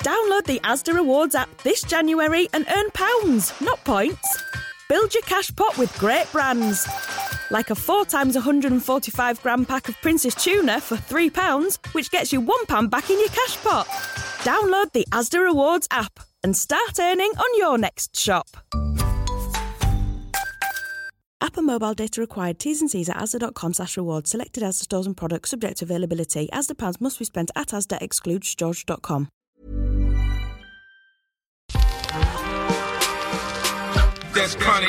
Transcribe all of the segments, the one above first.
Download the Asda Rewards app this January and earn pounds, not points. Build your cash pot with great brands. Like a 4 times 145 gram pack of Princess Tuna for £3, which gets you £1 back in your cash pot. Download the Asda Rewards app and start earning on your next shop. App and mobile data required. T's and C's at asda.com slash rewards. Selected Asda stores and products subject to availability. Asda pounds must be spent at Asda excludes george.com. That's chronic.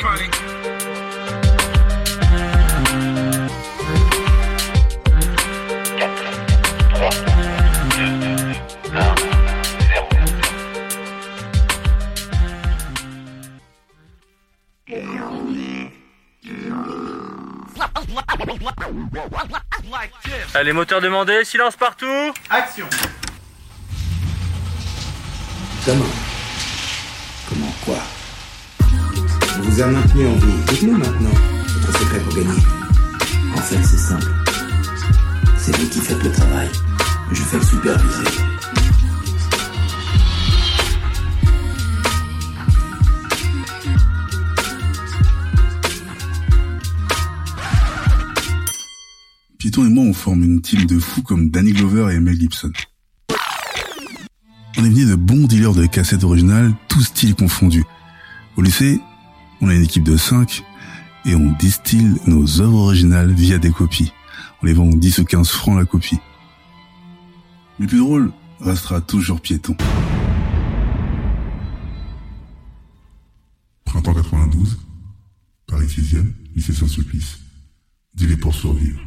Allez, moteur demandé, silence partout. Action. Comment Comment quoi? Vous a maintenu en vie. Dites-nous maintenant votre secret pour gagner. En fait, c'est simple. C'est vous qui faites le travail. Je fais le superviser. Python et moi, on forme une team de fous comme Danny Glover et Mel Gibson. On est venu de bons dealers de cassettes originales, tous styles confondus. Au lycée, on a une équipe de 5 et on distille nos œuvres originales via des copies. On les vend 10 ou 15 francs la copie. Mais le plus drôle restera toujours Piéton. Printemps 92, Paris 6e, lycée Saint-Sulpice. Dealer pour survivre.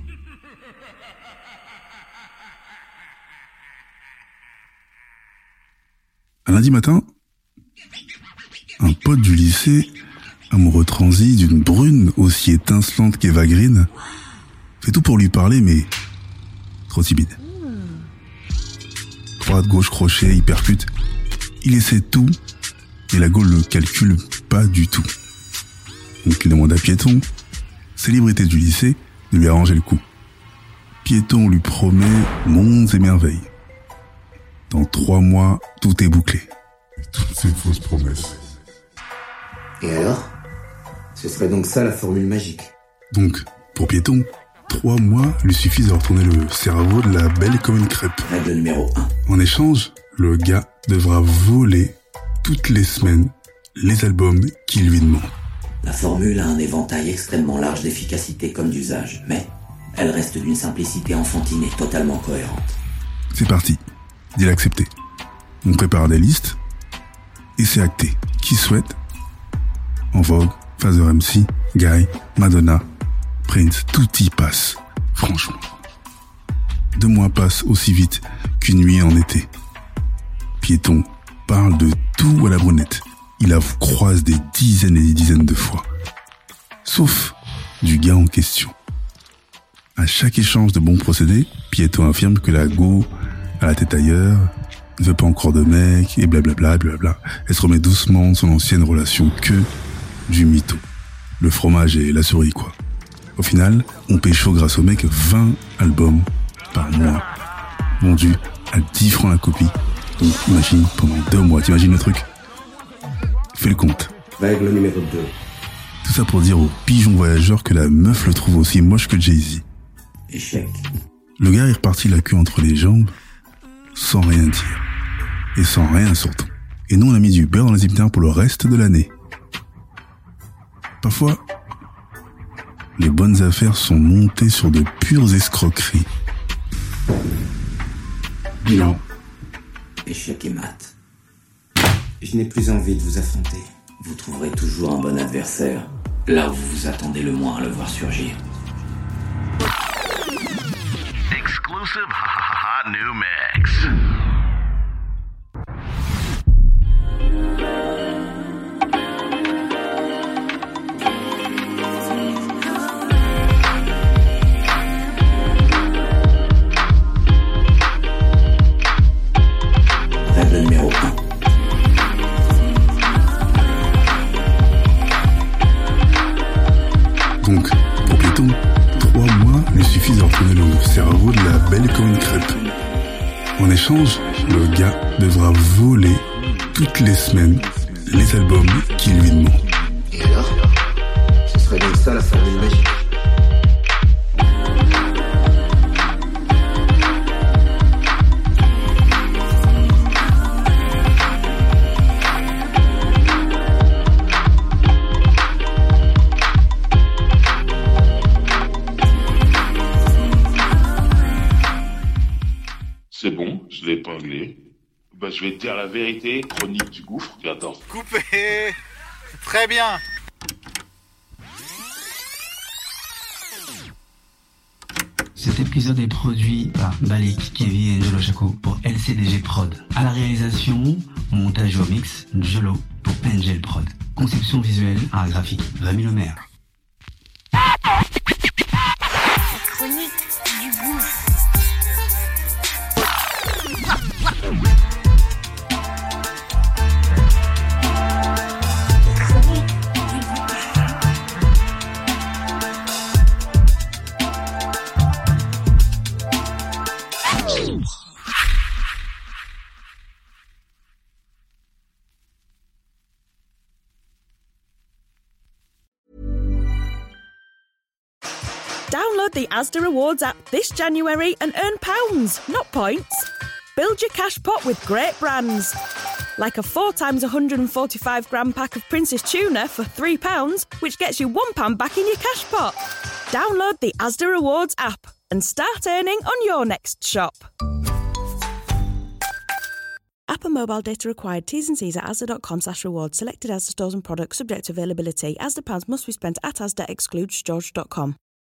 Un lundi matin, un pote du lycée, amoureux transi d'une brune aussi étincelante qu'Eva Green, fait tout pour lui parler, mais trop timide. Droite, gauche, crochet, hypercute. Il essaie tout, et la Gaule le calcule pas du tout. Donc il demande à Piéton, célébrité du lycée, de lui arranger le coup. Piéton lui promet mondes et merveilles. Dans trois mois, tout est bouclé. Toutes ces fausses promesses. Et alors? Ce serait donc ça la formule magique. Donc, pour Piéton, trois mois lui suffisent à retourner le cerveau de la belle comme une crêpe. Règle numéro 1. En échange, le gars devra voler toutes les semaines les albums qu'il lui demande. La formule a un éventail extrêmement large d'efficacité comme d'usage, mais elle reste d'une simplicité enfantine et totalement cohérente. C'est parti. Deal accepté. On prépare des listes et c'est acté. Qui souhaite En Vogue, Father MC, Guy, Madonna, Prince, tout y passe. Franchement. Deux mois passent aussi vite qu'une nuit en été. Piéton parle de tout à la brunette. Il la croise des dizaines et des dizaines de fois. Sauf du gars en question. À chaque échange de bons procédés, Piéton affirme que la go à la tête ailleurs, ne veut pas encore de mec, et blablabla, blablabla. Elle se remet doucement de son ancienne relation que du mytho. Le fromage et la souris, quoi. Au final, on pécho grâce au mec 20 albums par mois, vendus à 10 francs la copie. Donc imagine, pendant deux mois, t'imagines le truc? Fais le compte. Règle numéro 2. Tout ça pour dire au pigeon voyageur que la meuf le trouve aussi moche que Jay-Z. Échec. Le gars est reparti la queue entre les jambes, sans rien dire. Et sans rien surtout. Et nous, on a mis du beurre dans les épinards pour le reste de l'année. Parfois, les bonnes affaires sont montées sur de pures escroqueries. Bilan. Échec et mat. Je n'ai plus envie de vous affronter. Vous trouverez toujours un bon adversaire, là où vous vous attendez le moins à le voir surgir. Exclusive hot new mix. Règle numéro 1. Donc, pour Piéton, trois mois lui suffisent à retourner le cerveau de la belle comme une crêpe. En échange, le gars devra voler toutes les semaines les albums qu'il lui demande. Et alors? Ce serait donc ça la formule magique. C'est bon, je l'ai épinglé. Bah, je vais te dire la vérité, chronique du gouffre. Attends. Coupé Très bien Cet épisode est produit par Balik, Kevin et Angelo Chaco pour LCDG Prod. À la réalisation, montage au mix, Jolo pour Angel Prod. Conception visuelle, art graphique, Rémi Lemaire. Download the Asda Rewards app this January and earn pounds, not points. Build your cash pot with great brands. Like a 4 times 145 gram pack of Princess Tuna for £3, which gets you £1 back in your cash pot. Download the Asda Rewards app and start earning on your next shop. App and mobile data required. T's and C's at asda.com slash rewards. Selected Asda stores and products subject to availability. Asda pounds must be spent at Asda excludes george.com.